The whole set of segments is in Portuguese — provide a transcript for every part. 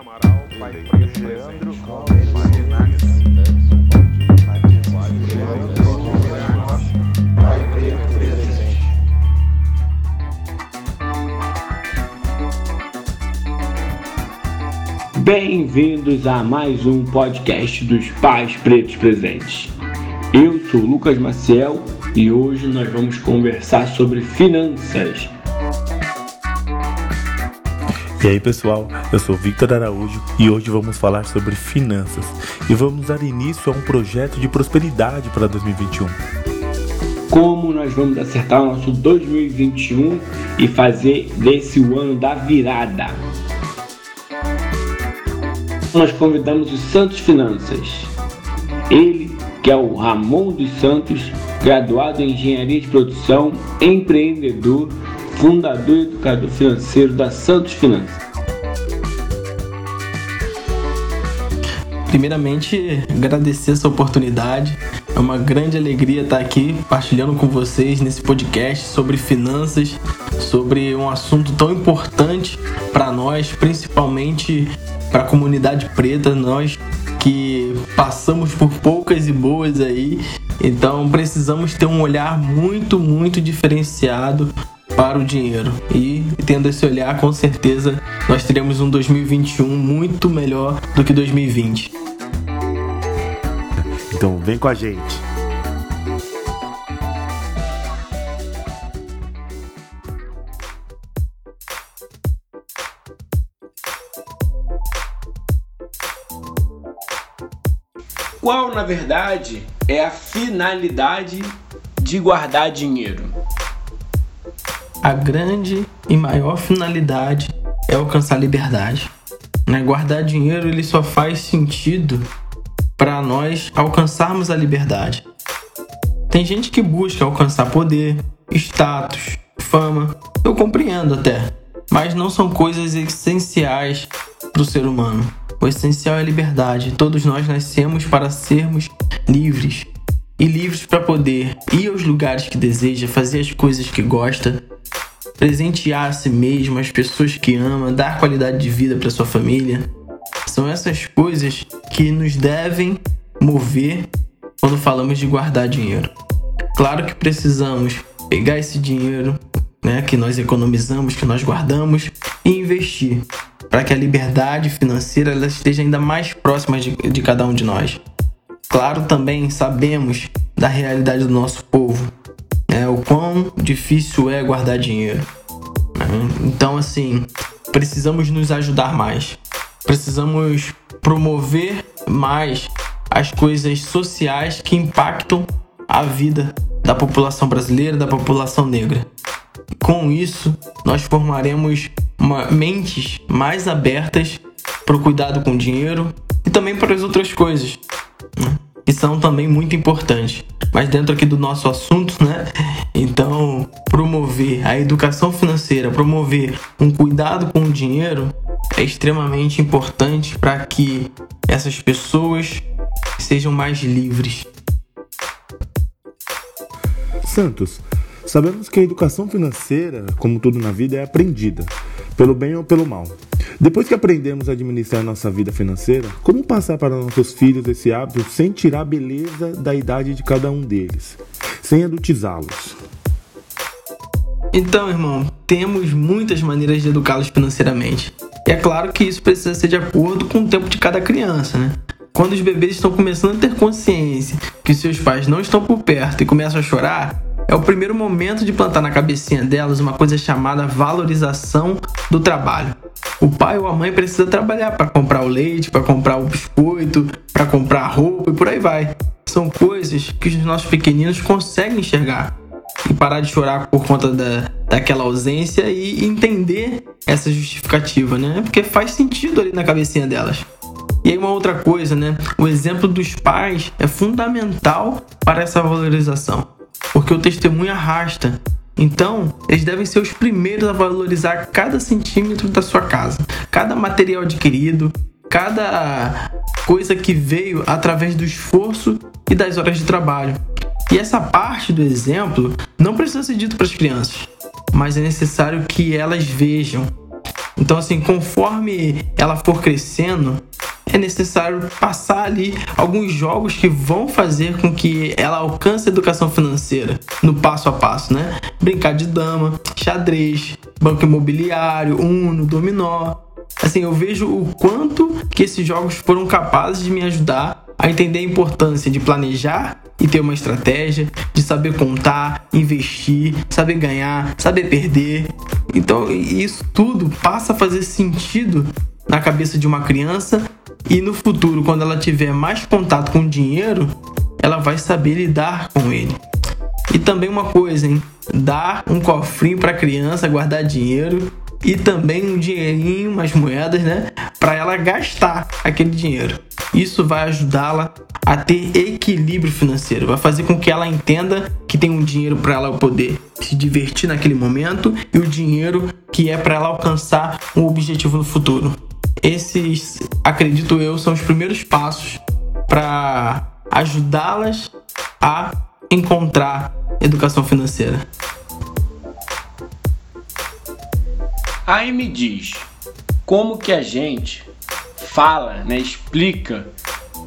Amaral, pai preto presente. Bem-vindos a mais um podcast dos Pais Pretos Presentes. Eu sou Lucas Maciel e hoje nós vamos conversar sobre finanças. E aí pessoal, eu sou Victor Araújo e hoje vamos falar sobre finanças e vamos dar início a um projeto de prosperidade para 2021. Como nós vamos acertar o nosso 2021 e fazer desse o ano da virada? Nós convidamos os Santos Finanças. Ele, que é o Ramon dos Santos, graduado em Engenharia de Produção, empreendedor, fundador e educador financeiro da Santos Finanças. Primeiramente, agradecer essa oportunidade. É uma grande alegria estar aqui partilhando com vocês nesse podcast sobre finanças, sobre um assunto tão importante para nós, principalmente para a comunidade preta, nós que passamos por poucas e boas aí. Então precisamos ter um olhar muito, muito diferenciado para o dinheiro. E tendo esse olhar, com certeza nós teremos um 2021 muito melhor do que 2020. Então vem com a gente. Qual, na verdade, é a finalidade de guardar dinheiro? A grande e maior finalidade é alcançar a liberdade. Né? Guardar dinheiro ele só faz sentido para nós alcançarmos a liberdade. Tem gente que busca alcançar poder, status, fama, eu compreendo até, mas não são coisas essenciais para o ser humano. O essencial é a liberdade. Todos nós nascemos para sermos livres e livres para poder ir aos lugares que deseja, fazer as coisas que gosta, presentear a si mesmo, as pessoas que ama, dar qualidade de vida para sua família. São essas coisas que nos devem mover quando falamos de guardar dinheiro. Claro que precisamos pegar esse dinheiro né, que nós economizamos, que nós guardamos e investir para que a liberdade financeira esteja ainda mais próxima de, de cada um de nós. Claro, também sabemos da realidade do nosso povo, né, o quão difícil é guardar dinheiro. Né? Então, assim, precisamos nos ajudar mais, precisamos promover mais as coisas sociais que impactam a vida da população brasileira, da população negra. Com isso, nós formaremos uma, mentes mais abertas para o cuidado com o dinheiro e também para as outras coisas, né? Que são também muito importantes. Mas dentro aqui do nosso assunto, né? Então, promover a educação financeira, promover um cuidado com o dinheiro é extremamente importante para que essas pessoas sejam mais livres. Santos, sabemos que a educação financeira, como tudo na vida, é aprendida, pelo bem ou pelo mal. Depois que aprendemos a administrar nossa vida financeira, como passar para nossos filhos esse hábito sem tirar a beleza da idade de cada um deles, sem adultizá-los? Então, irmão, temos muitas maneiras de educá-los financeiramente. E é claro que isso precisa ser de acordo com o tempo de cada criança, né? Quando os bebês estão começando a ter consciência que seus pais não estão por perto e começam a chorar, é o primeiro momento de plantar na cabecinha delas uma coisa chamada valorização do trabalho. O pai ou a mãe precisa trabalhar para comprar o leite, para comprar o biscoito, para comprar roupa e por aí vai. São coisas que os nossos pequeninos conseguem enxergar e parar de chorar por conta da, daquela ausência e entender essa justificativa, né? Porque faz sentido ali na cabecinha delas. E aí uma outra coisa, né? O exemplo dos pais é fundamental para essa valorização, porque o testemunho arrasta. Então, eles devem ser os primeiros a valorizar cada centímetro da sua casa, cada material adquirido, cada coisa que veio através do esforço e das horas de trabalho. E essa parte do exemplo não precisa ser dito para as crianças, mas é necessário que elas vejam Então, assim, conforme ela for crescendo, é necessário passar ali alguns jogos que vão fazer com que ela alcance a educação financeira no passo a passo, né? Brincar de dama, xadrez, banco imobiliário, uno, dominó. Assim, eu vejo o quanto que esses jogos foram capazes de me ajudar a entender a importância de planejar e ter uma estratégia, de saber contar, investir, saber ganhar, saber perder. Então, isso tudo passa a fazer sentido na cabeça de uma criança e no futuro, quando ela tiver mais contato com dinheiro, ela vai saber lidar com ele. E também uma coisa, hein? Dar um cofrinho para a criança guardar dinheiro e também um dinheirinho, umas moedas, né, para ela gastar aquele dinheiro. Isso vai ajudá-la a ter equilíbrio financeiro, vai fazer com que ela entenda que tem um dinheiro para ela poder se divertir naquele momento e o dinheiro que é para ela alcançar um objetivo no futuro. Esses, acredito eu, são os primeiros passos para ajudá-las a encontrar educação financeira. Aí me diz, como que a gente fala, né, explica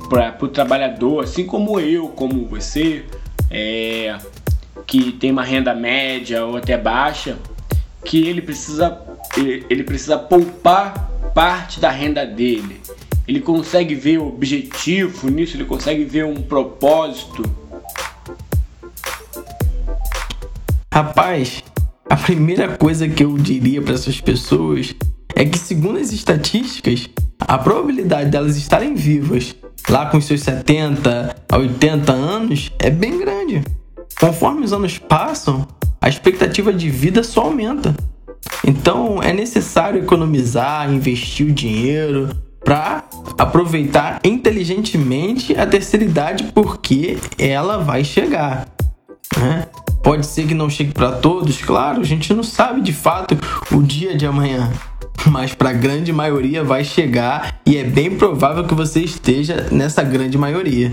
para o trabalhador, assim como eu, como você, é, que tem uma renda média ou até baixa, que ele precisa, ele, ele precisa poupar parte da renda dele. Ele consegue ver o objetivo nisso, ele consegue ver um propósito. Rapaz, a primeira coisa que eu diria para essas pessoas é que, segundo as estatísticas, a probabilidade delas estarem vivas lá com seus 70 a 80 anos é bem grande. Conforme os anos passam, a expectativa de vida só aumenta. Então é necessário economizar, investir o dinheiro para aproveitar inteligentemente a terceira idade, porque ela vai chegar. Né? Pode ser que não chegue para todos, claro, a gente não sabe de fato o dia de amanhã, mas para a grande maioria vai chegar e é bem provável que você esteja nessa grande maioria.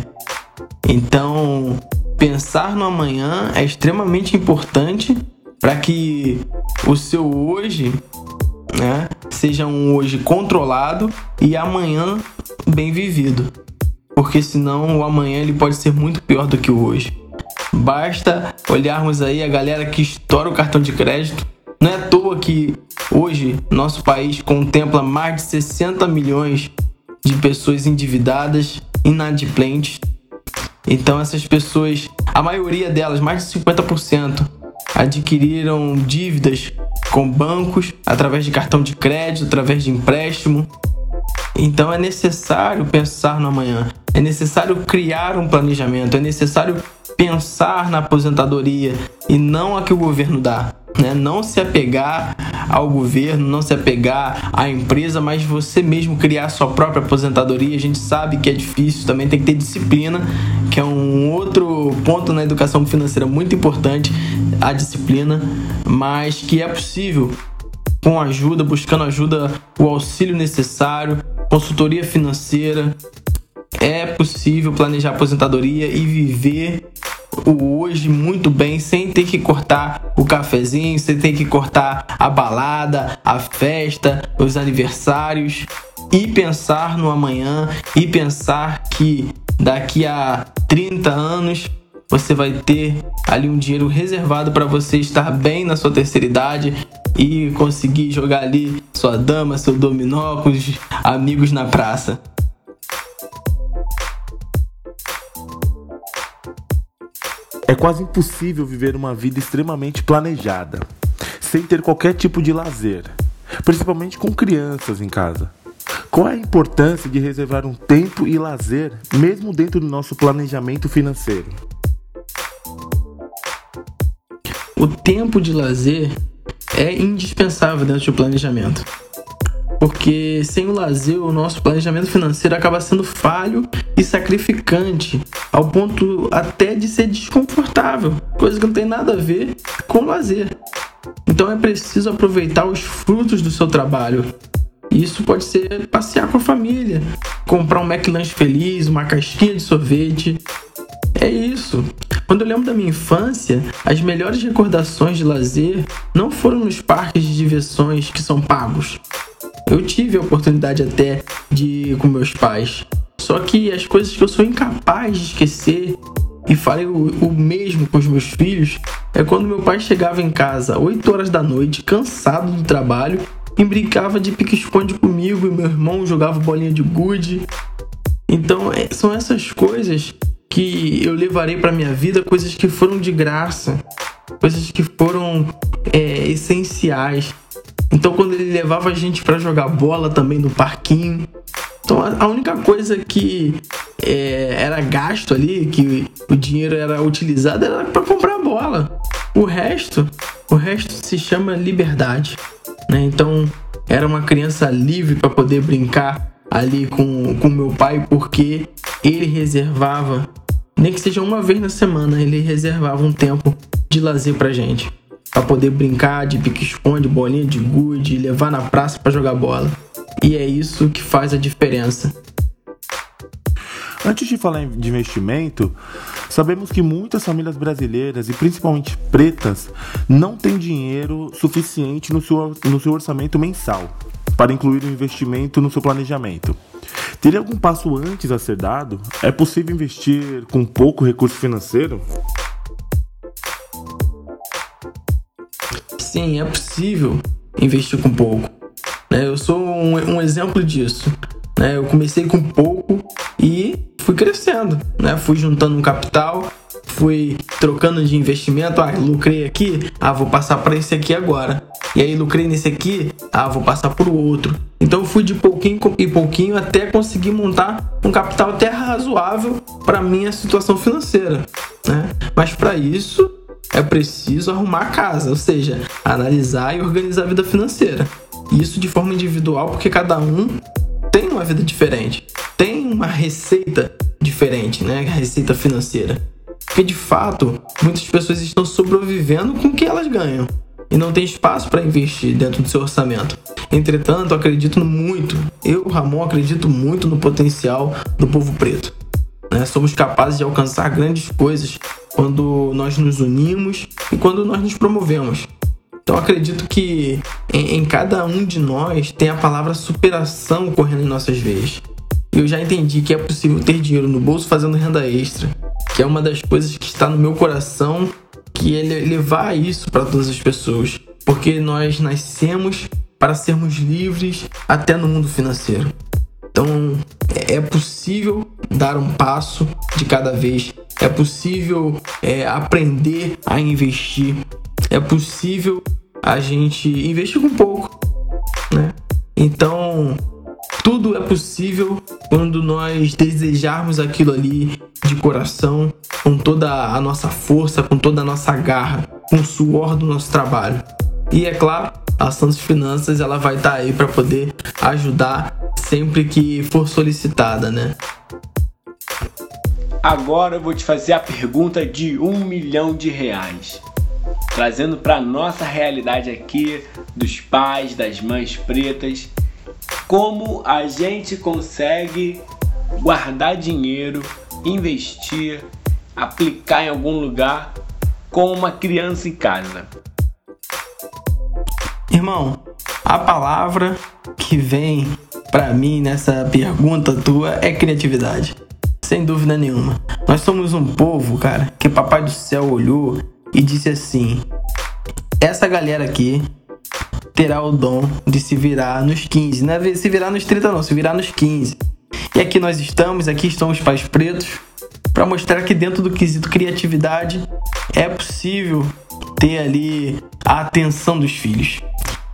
Então, pensar no amanhã é extremamente importante para que o seu hoje né, seja um hoje controlado e amanhã bem vivido. Porque senão o amanhã ele pode ser muito pior do que o hoje. Basta olharmos aí a galera que estoura o cartão de crédito. Não é à toa que hoje nosso país contempla mais de 60 milhões de pessoas endividadas, inadimplentes. Então essas pessoas, a maioria delas, mais de 50%, adquiriram dívidas com bancos através de cartão de crédito, através de empréstimo. Então é necessário pensar no amanhã, é necessário criar um planejamento, é necessário pensar na aposentadoria e não a que o governo dá. Né? Não se apegar ao governo, não se apegar à empresa, mas você mesmo criar sua própria aposentadoria. A gente sabe que é difícil, também tem que ter disciplina, que é um outro ponto na educação financeira muito importante, a disciplina, mas que é possível com ajuda, buscando ajuda, o auxílio necessário, consultoria financeira. É possível planejar aposentadoria e viver o hoje muito bem sem ter que cortar o cafezinho, sem ter que cortar a balada, a festa, os aniversários e pensar no amanhã e pensar que daqui a 30 anos você vai ter ali um dinheiro reservado para você estar bem na sua terceira idade e conseguir jogar ali sua dama, seu dominó com os amigos na praça. É quase impossível viver uma vida extremamente planejada, sem ter qualquer tipo de lazer, principalmente com crianças em casa. Qual a importância de reservar um tempo e lazer, mesmo dentro do nosso planejamento financeiro? O tempo de lazer é indispensável dentro do planejamento. Porque sem o lazer, o nosso planejamento financeiro acaba sendo falho e sacrificante, ao ponto até de ser desconfortável, coisa que não tem nada a ver com lazer. Então é preciso aproveitar os frutos do seu trabalho. Isso pode ser passear com a família, comprar um McLanche feliz, uma casquinha de sorvete. É isso. Quando eu lembro da minha infância, as melhores recordações de lazer não foram nos parques de diversões que são pagos. Eu tive a oportunidade até de ir com meus pais. Só que as coisas que eu sou incapaz de esquecer e falei o, mesmo com os meus filhos é quando meu pai chegava em casa 8 horas da noite, cansado do trabalho, e brincava de pique-esconde comigo e meu irmão jogava bolinha de gude. Então, é, são essas coisas que eu levarei para minha vida, coisas que foram de graça, coisas que foram é, essenciais. Então, quando ele levava a gente para jogar bola também no parquinho, então a única coisa que é, era gasto ali, que o dinheiro era utilizado, era para comprar bola. O resto, o resto se chama liberdade. Né? Então era uma criança livre para poder brincar ali com o meu pai, porque ele reservava, nem que seja uma vez na semana, ele reservava um tempo de lazer pra gente. Pra poder brincar de pique-esconde, bolinha de gude, levar na praça para jogar bola. E é isso que faz a diferença. Antes de falar de investimento, sabemos que muitas famílias brasileiras e principalmente pretas não têm dinheiro suficiente no seu, no seu orçamento mensal para incluir o investimento no seu planejamento. Teria algum passo antes a ser dado? É possível investir com pouco recurso financeiro? Sim, é possível investir com pouco. Né? Eu sou um, exemplo disso. Né? Eu comecei com pouco e fui crescendo, né? Fui juntando um capital, fui trocando de investimento. Ah, lucrei aqui, ah, vou passar para esse aqui agora. E aí lucrei nesse aqui, ah, vou passar para o outro. Então fui de pouquinho e pouquinho até conseguir montar um capital até razoável para minha situação financeira, né? Mas para isso é preciso arrumar a casa, ou seja, analisar e organizar a vida financeira. Isso de forma individual, porque cada um tem uma vida diferente, tem uma receita diferente, né? A receita financeira. Porque de fato, muitas pessoas estão sobrevivendo com o que elas ganham e não tem espaço para investir dentro do seu orçamento. Entretanto, acredito muito, eu, Ramon, acredito muito no potencial do povo preto. Né? Somos capazes de alcançar grandes coisas quando nós nos unimos e quando nós nos promovemos. Então acredito que em, em, cada um de nós tem a palavra superação correndo em nossas veias. Eu já entendi que é possível ter dinheiro no bolso fazendo renda extra, que é uma das coisas que está no meu coração, que é levar isso para todas as pessoas, porque nós nascemos para sermos livres até no mundo financeiro. Então é possível dar um passo de cada vez, é possível é, aprender a investir, é possível a gente investir com pouco, né? Então, tudo é possível quando nós desejarmos aquilo ali de coração, com toda a nossa força, com toda a nossa garra, com o suor do nosso trabalho. E é claro, a Santos Finanças ela vai estar tá aí para poder ajudar sempre que for solicitada, né? Agora eu vou te fazer a pergunta de um milhão de reais trazendo para nossa realidade aqui dos pais, das mães pretas, como a gente consegue guardar dinheiro, investir, aplicar em algum lugar com uma criança em casa. Irmão, a palavra que vem para mim nessa pergunta tua é criatividade. Sem dúvida nenhuma. Nós somos um povo, cara, que Papai do Céu olhou e disse assim: Essa galera aqui terá o dom de se virar nos 15. Não é se virar nos 30, não, se virar nos 15. E aqui nós estamos, aqui estão os pais pretos, para mostrar que dentro do quesito criatividade é possível ter ali a atenção dos filhos.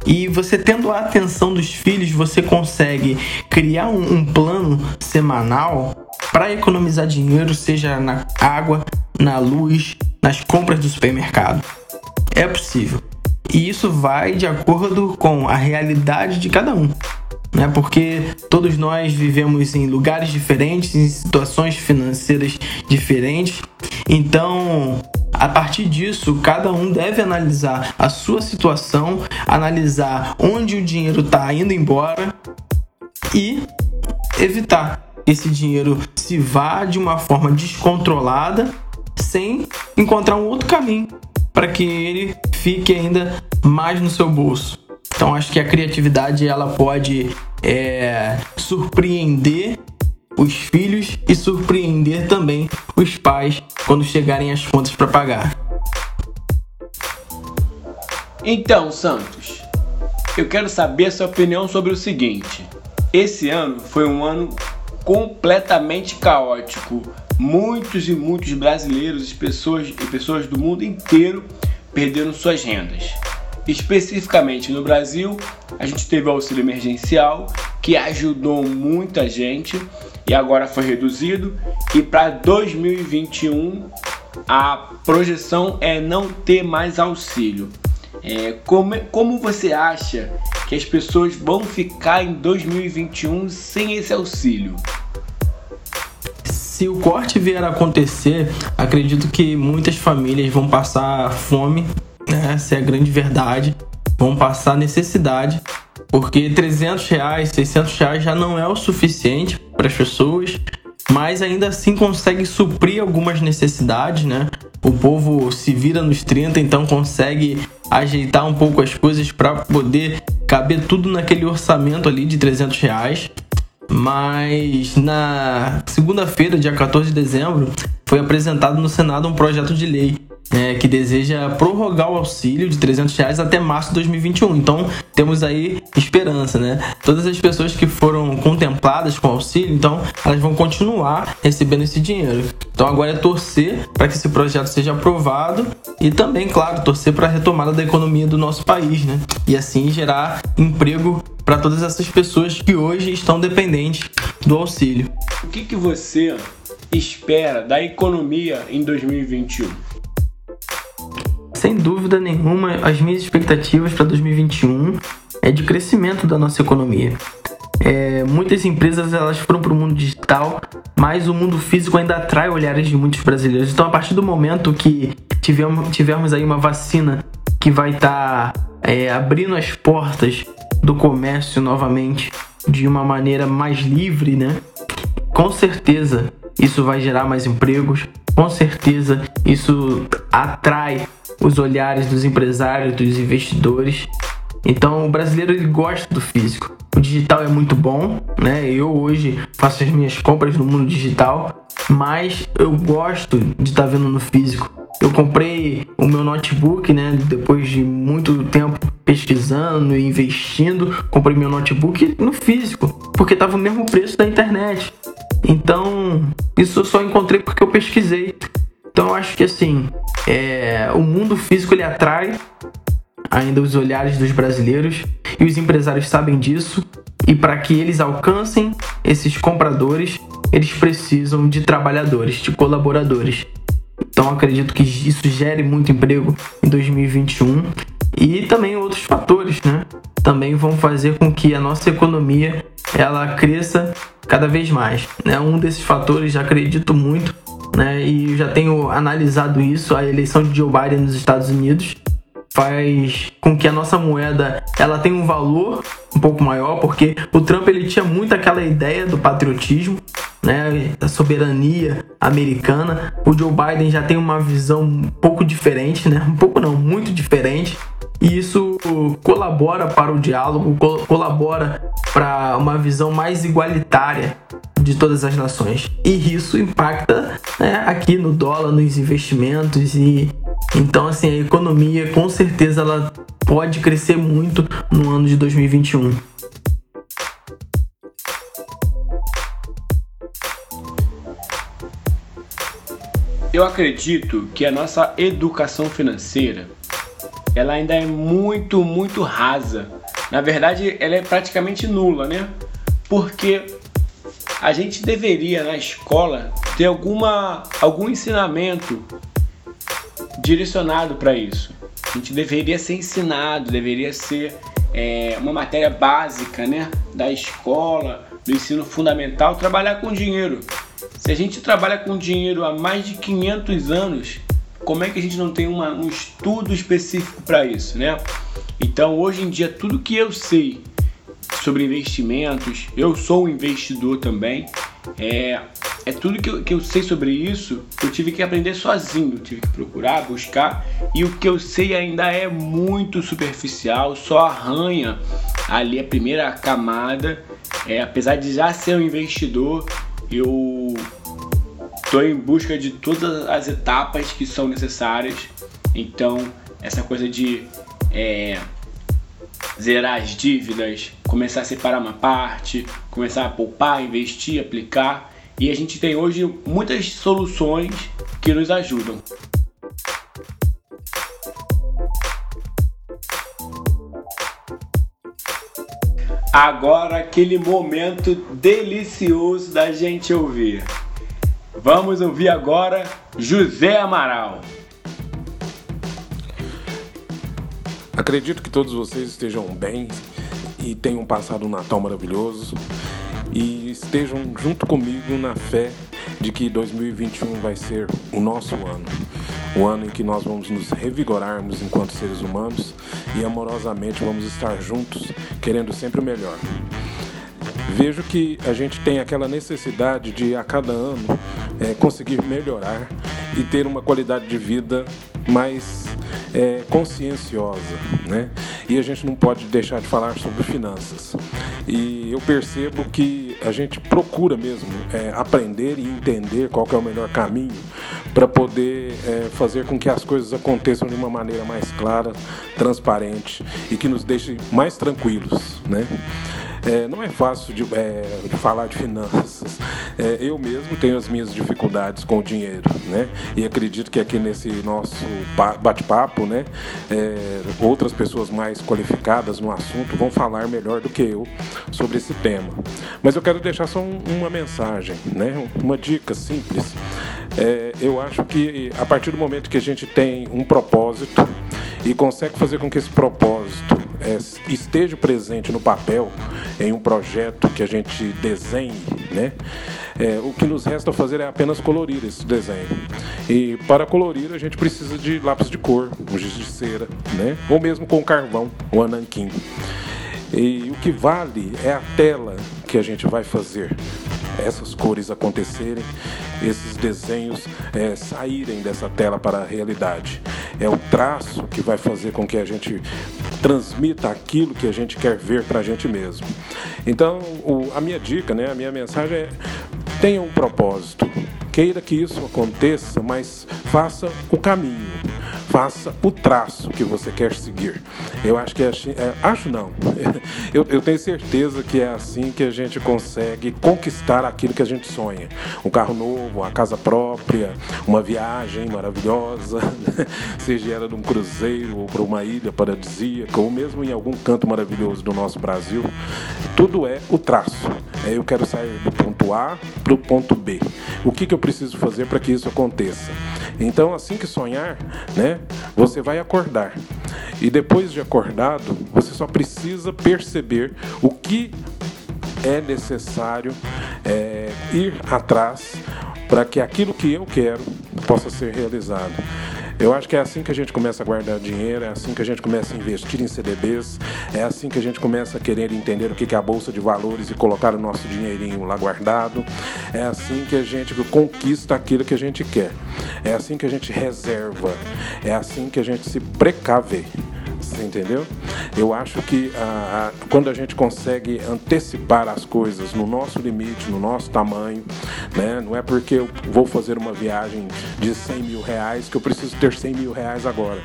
E você tendo a atenção dos filhos, você consegue criar um, um plano semanal para economizar dinheiro, seja na água, na luz, nas compras do supermercado. É possível. E isso vai de acordo com a realidade de cada um. Né? Porque todos nós vivemos em lugares diferentes, em situações financeiras diferentes. Então, a partir disso, cada um deve analisar a sua situação, analisar onde o dinheiro está indo embora e evitar esse dinheiro se vá de uma forma descontrolada sem encontrar um outro caminho para que ele fique ainda mais no seu bolso. Então acho que a criatividade ela pode é, surpreender os filhos e surpreender também os pais quando chegarem as contas para pagar. Então, Santos, eu quero saber a sua opinião sobre o seguinte: esse ano foi um ano completamente caótico. Muitos e muitos brasileiros e pessoas, e pessoas do mundo inteiro perderam suas rendas. Especificamente no Brasil, a gente teve o auxílio emergencial que ajudou muita gente e agora foi reduzido. E para 2021 a projeção é não ter mais auxílio. É, como, como você acha que as pessoas vão ficar em 2021 sem esse auxílio? Se o corte vier a acontecer, acredito que muitas famílias vão passar fome, né? essa é a grande verdade, vão passar necessidade, porque 300 reais, 600 reais já não é o suficiente para as pessoas, mas ainda assim consegue suprir algumas necessidades, né? O povo se vira nos 30, então consegue ajeitar um pouco as coisas para poder caber tudo naquele orçamento ali de 300 reais. Mas na segunda-feira, dia 14 de dezembro, foi apresentado no Senado um projeto de lei é, que deseja prorrogar o auxílio de 300 reais até março de 2021. Então temos aí esperança, né? Todas as pessoas que foram contempladas com auxílio, então elas vão continuar recebendo esse dinheiro. Então agora é torcer para que esse projeto seja aprovado e também, claro, torcer para a retomada da economia do nosso país, né? E assim gerar emprego para todas essas pessoas que hoje estão dependentes do auxílio. O que, que você espera da economia em 2021? Sem dúvida nenhuma, as minhas expectativas para 2021 é de crescimento da nossa economia. É, muitas empresas elas foram para o mundo digital, mas o mundo físico ainda atrai olhares de muitos brasileiros. Então, a partir do momento que tivermos, tivermos aí uma vacina que vai estar tá, é, abrindo as portas do comércio novamente de uma maneira mais livre, né? Com certeza isso vai gerar mais empregos, com certeza isso atrai os olhares dos empresários, dos investidores. Então o brasileiro ele gosta do físico. O digital é muito bom, né? Eu hoje faço as minhas compras no mundo digital, mas eu gosto de estar tá vendo no físico. Eu comprei o meu notebook, né? Depois de muito tempo pesquisando e investindo, comprei meu notebook no físico, porque estava o mesmo preço da internet. Então, isso eu só encontrei porque eu pesquisei. Então, eu acho que assim, é, o mundo físico ele atrai ainda os olhares dos brasileiros e os empresários sabem disso. E para que eles alcancem esses compradores, eles precisam de trabalhadores, de colaboradores. Então acredito que isso gere muito emprego em 2021 e também outros fatores, né? Também vão fazer com que a nossa economia ela cresça cada vez mais. Né? Um desses fatores, acredito muito, né? E já tenho analisado isso, a eleição de Joe Biden nos Estados Unidos faz com que a nossa moeda ela tenha um valor um pouco maior, porque o Trump ele tinha muito aquela ideia do patriotismo, né, da soberania americana. O Joe Biden já tem uma visão um pouco diferente, né? Um pouco não, muito diferente. E isso colabora para o diálogo, colabora para uma visão mais igualitária de todas as nações. E isso impacta né, aqui no dólar, nos investimentos e então assim a economia com certeza ela pode crescer muito no ano de 2021. Eu acredito que a nossa educação financeira ela ainda é muito, muito rasa. Na verdade, ela é praticamente nula, né? Porque a gente deveria na escola ter alguma, algum ensinamento direcionado para isso. A gente deveria ser ensinado, deveria ser é, uma matéria básica né, da escola, do ensino fundamental, trabalhar com dinheiro. Se a gente trabalha com dinheiro há mais de 500 anos, como é que a gente não tem uma, um estudo específico para isso, né? Então, hoje em dia, tudo que eu sei sobre investimentos, eu sou um investidor também, é, é tudo que eu, que eu sei sobre isso, eu tive que aprender sozinho, tive que procurar, buscar, e o que eu sei ainda é muito superficial, só arranha ali a primeira camada. É, apesar de já ser um investidor, eu estou em busca de todas as etapas que são necessárias. Então, essa coisa de é, zerar as dívidas, começar a separar uma parte, começar a poupar, investir, aplicar. E a gente tem hoje muitas soluções que nos ajudam. Agora aquele momento delicioso da gente ouvir. Vamos ouvir agora José Amaral. Acredito que todos vocês estejam bem e tenham passado um Natal maravilhoso e estejam junto comigo na fé de que 2021 vai ser o nosso ano. O ano em que nós vamos nos revigorarmos enquanto seres humanos e amorosamente vamos estar juntos, querendo sempre o melhor. Vejo que a gente tem aquela necessidade de, a cada ano, é, conseguir melhorar e ter uma qualidade de vida mais é, conscienciosa, né? E a gente não pode deixar de falar sobre finanças. E eu percebo que a gente procura mesmo é, aprender e entender qual é o melhor caminho para poder é, fazer com que as coisas aconteçam de uma maneira mais clara, transparente e que nos deixe mais tranquilos, né? É, não é fácil de, é, de, falar de finanças. É, eu mesmo tenho as minhas dificuldades com o dinheiro, né? E acredito que aqui nesse nosso bate-papo, né, é, outras pessoas mais qualificadas no assunto vão falar melhor do que eu sobre esse tema. Mas eu quero deixar só um, uma mensagem, né? Uma dica simples. É, eu acho que a partir do momento que a gente tem um propósito e consegue fazer com que esse propósito é, esteja presente no papel, em um projeto que a gente desenhe, né? É, o que nos resta fazer é apenas colorir esse desenho. E para colorir a gente precisa de lápis de cor, um giz de cera, né? Ou mesmo com carvão, o ananquim. E o que vale é a tela que a gente vai fazer essas cores acontecerem, esses desenhos é, saírem dessa tela para a realidade. É o traço que vai fazer com que a gente transmita aquilo que a gente quer ver para a gente mesmo. Então, o, a minha dica, né, a minha mensagem é: tenha um propósito. Queira que isso aconteça, mas faça o caminho faça o traço que você quer seguir. Eu acho que é, assim, é acho não. Eu, eu, tenho certeza que é assim que a gente consegue conquistar aquilo que a gente sonha. Um carro novo, uma casa própria, uma viagem maravilhosa, seja ela num cruzeiro ou para uma ilha paradisíaca, ou mesmo em algum canto maravilhoso do nosso Brasil. Tudo é o traço. É, eu quero sair do ponto A para o ponto B. O que, que eu preciso fazer para que isso aconteça? Então, assim que sonhar, né, você vai acordar. E depois de acordado, você só precisa perceber o que é necessário é, ir atrás para que aquilo que eu quero possa ser realizado. Eu acho que é assim que a gente começa a guardar dinheiro, é assim que a gente começa a investir em CDBs, é assim que a gente começa a querer entender o que é a bolsa de valores e colocar o nosso dinheirinho lá guardado. É assim que a gente conquista aquilo que a gente quer. É assim que a gente reserva. É assim que a gente se precave. Entendeu? Eu acho que ah, quando a gente consegue antecipar as coisas no nosso limite, no nosso tamanho, né? não é porque eu vou fazer uma viagem de 100 mil reais que eu preciso ter 100 mil reais agora.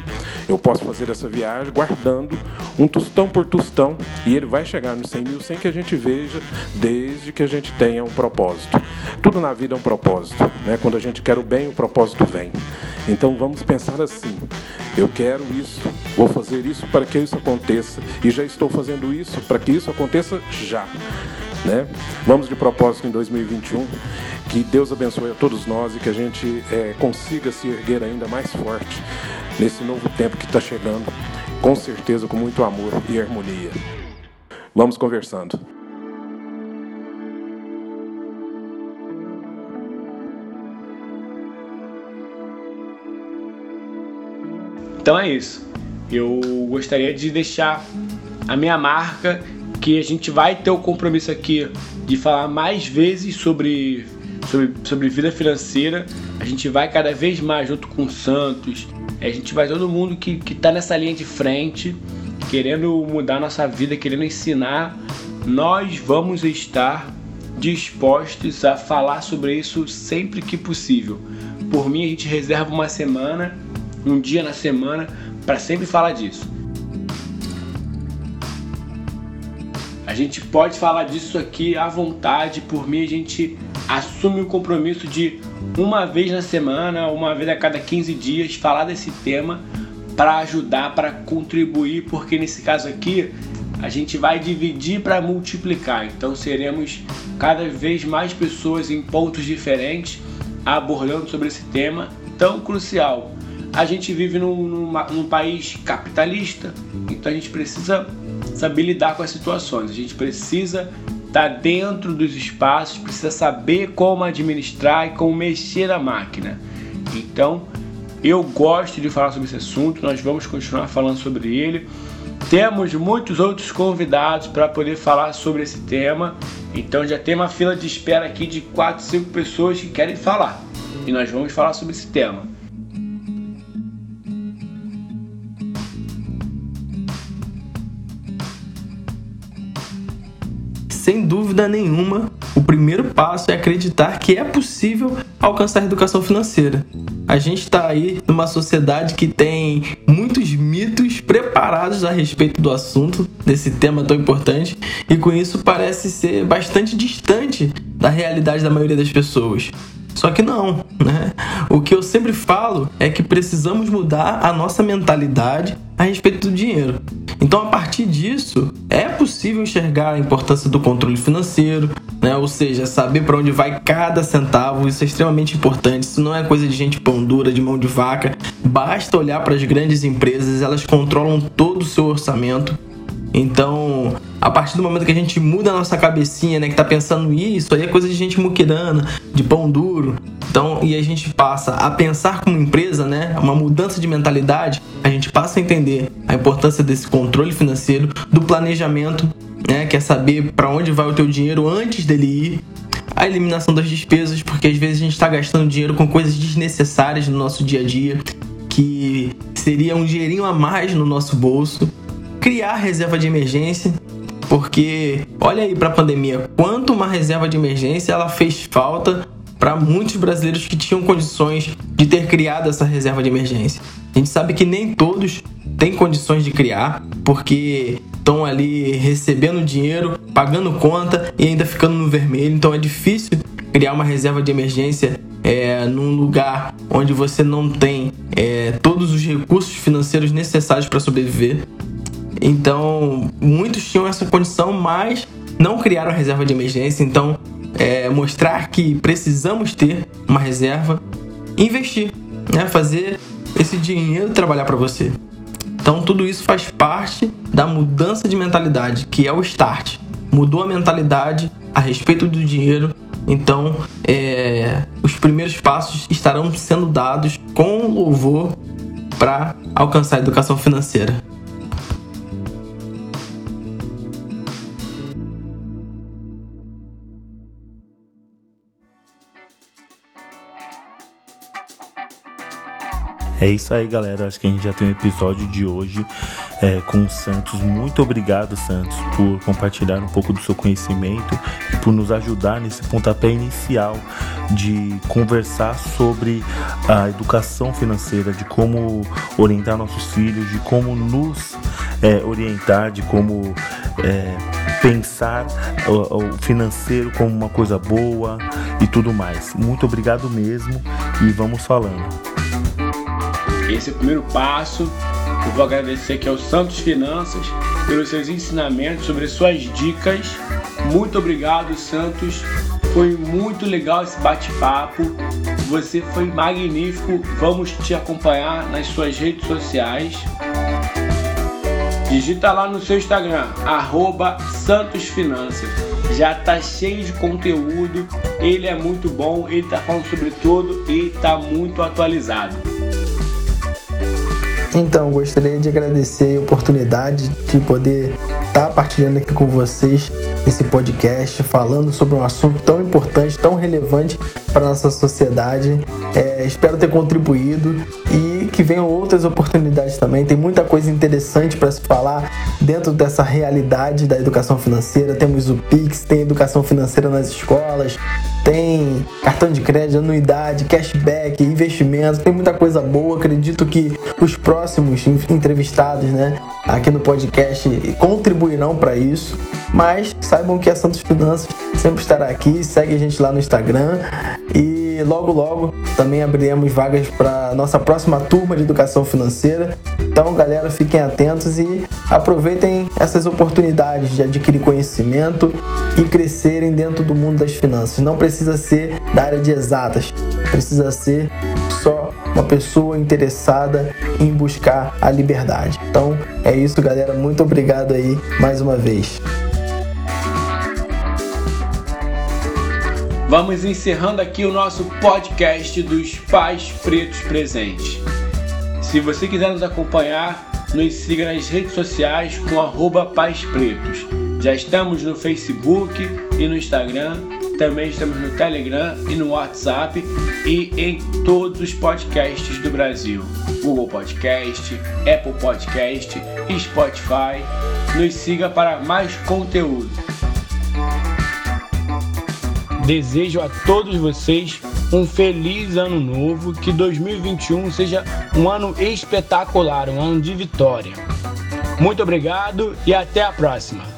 Eu posso fazer essa viagem guardando um tostão por tostão e ele vai chegar nos 100 mil sem que a gente veja, desde que a gente tenha um propósito. Tudo na vida é um propósito. Né? Quando a gente quer o bem, o propósito vem. Então vamos pensar assim: eu quero isso, vou fazer isso para que isso aconteça e já estou fazendo isso para que isso aconteça já. Né? Vamos de propósito em 2021. Que Deus abençoe a todos nós e que a gente é, consiga se erguer ainda mais forte nesse novo tempo que está chegando, com certeza com muito amor e harmonia. Vamos conversando. Então é isso. Eu gostaria de deixar a minha marca que a gente vai ter o compromisso aqui de falar mais vezes sobre sobre, sobre vida financeira. A gente vai cada vez mais junto com o Santos. A gente vai todo mundo que, que tá nessa linha de frente, querendo mudar nossa vida, querendo ensinar. Nós vamos estar dispostos a falar sobre isso sempre que possível. Por mim, a gente reserva uma semana, um dia na semana, para sempre falar disso. A gente pode falar disso aqui à vontade. Por mim, a gente assume o compromisso de uma vez na semana, uma vez a cada 15 dias, falar desse tema para ajudar, para contribuir, porque nesse caso aqui a gente vai dividir para multiplicar. Então seremos cada vez mais pessoas em pontos diferentes abordando sobre esse tema tão crucial. A gente vive num, num país capitalista, então a gente precisa saber lidar com as situações. A gente precisa estar tá dentro dos espaços, precisa saber como administrar e como mexer na máquina. Então, eu gosto de falar sobre esse assunto, nós vamos continuar falando sobre ele. Temos muitos outros convidados para poder falar sobre esse tema. Então já tem uma fila de espera aqui de 4, 5 pessoas que querem falar. E nós vamos falar sobre esse tema. Sem dúvida nenhuma, o primeiro passo é acreditar que é possível alcançar a educação financeira. A gente está aí numa sociedade que tem muitos mitos preparados a respeito do assunto, desse tema tão importante, e com isso parece ser bastante distante da realidade da maioria das pessoas. Só que não, né? O que eu sempre falo é que precisamos mudar a nossa mentalidade a respeito do dinheiro. Então, a partir disso, é possível enxergar a importância do controle financeiro, né? ou seja, saber para onde vai cada centavo. Isso é extremamente importante. Isso não é coisa de gente pão dura, de mão de vaca. Basta olhar para as grandes empresas, elas controlam todo o seu orçamento. Então, a partir do momento que a gente muda a nossa cabecinha, né, que tá pensando isso, aí é coisa de gente muquirana, de pão duro. Então, e a gente passa a pensar como empresa, né, uma mudança de mentalidade, a gente passa a entender a importância desse controle financeiro, do planejamento, né, que é saber para onde vai o teu dinheiro antes dele ir, a eliminação das despesas, porque às vezes a gente está gastando dinheiro com coisas desnecessárias no nosso dia a dia, que seria um dinheirinho a mais no nosso bolso criar reserva de emergência, porque olha aí para a pandemia, quanto uma reserva de emergência ela fez falta para muitos brasileiros que tinham condições de ter criado essa reserva de emergência. A gente sabe que nem todos têm condições de criar, porque estão ali recebendo dinheiro, pagando conta e ainda ficando no vermelho, então é difícil criar uma reserva de emergência é, num lugar onde você não tem é, todos os recursos financeiros necessários para sobreviver. Então, muitos tinham essa condição, mas não criaram reserva de emergência. Então, é, mostrar que precisamos ter uma reserva, investir, né? fazer esse dinheiro trabalhar para você. Então, tudo isso faz parte da mudança de mentalidade, que é o start. Mudou a mentalidade a respeito do dinheiro. Então, é, os primeiros passos estarão sendo dados com louvor para alcançar a educação financeira. É isso aí, galera. Acho que a gente já tem um episódio de hoje é, com o Santos. Muito obrigado, Santos, por compartilhar um pouco do seu conhecimento e por nos ajudar nesse pontapé inicial de conversar sobre a educação financeira, de como orientar nossos filhos, de como nos é, orientar, de como é, pensar o, o financeiro como uma coisa boa e tudo mais. Muito obrigado mesmo e vamos falando. Esse é primeiro passo. Eu vou agradecer aqui ao Santos Finanças pelos seus ensinamentos, sobre suas dicas. Muito obrigado, Santos. Foi muito legal esse bate-papo. Você foi magnífico. Vamos te acompanhar nas suas redes sociais. Digita lá no seu Instagram, arroba Santos Finanças. Já tá cheio de conteúdo, ele é muito bom, ele tá falando sobre tudo e tá muito atualizado. Então, gostaria de agradecer a oportunidade de poder estar partilhando aqui com vocês esse podcast, falando sobre um assunto tão importante, tão relevante para nossa sociedade. É, espero ter contribuído e que venham outras oportunidades também. Tem muita coisa interessante para se falar dentro dessa realidade da educação financeira. Temos o Pix, tem educação financeira nas escolas, tem cartão de crédito, anuidade, cashback, investimento, tem muita coisa boa. Acredito que os próximos entrevistados, né, aqui no podcast contribuirão para isso. Mas saibam que a Santos Finanças sempre estará aqui. Segue a gente lá no Instagram e logo logo também abriremos vagas para nossa próxima turma de educação financeira. Então, galera, fiquem atentos e aproveitem essas oportunidades de adquirir conhecimento e crescerem dentro do mundo das finanças. Não precisa ser da área de exatas, precisa ser só uma pessoa interessada em buscar a liberdade. Então, é isso, galera. Muito obrigado aí mais uma vez. Vamos encerrando aqui o nosso podcast dos Pais Pretos Presentes. Se você quiser nos acompanhar, nos siga nas redes sociais com arroba Pais Pretos. Já estamos no Facebook e no Instagram, também estamos no Telegram e no WhatsApp e em todos os podcasts do Brasil. Google Podcast, Apple Podcast Spotify. Nos siga para mais conteúdo. Desejo a todos vocês um feliz ano novo, que 2021 seja um ano espetacular, um ano de vitória. Muito obrigado e até a próxima.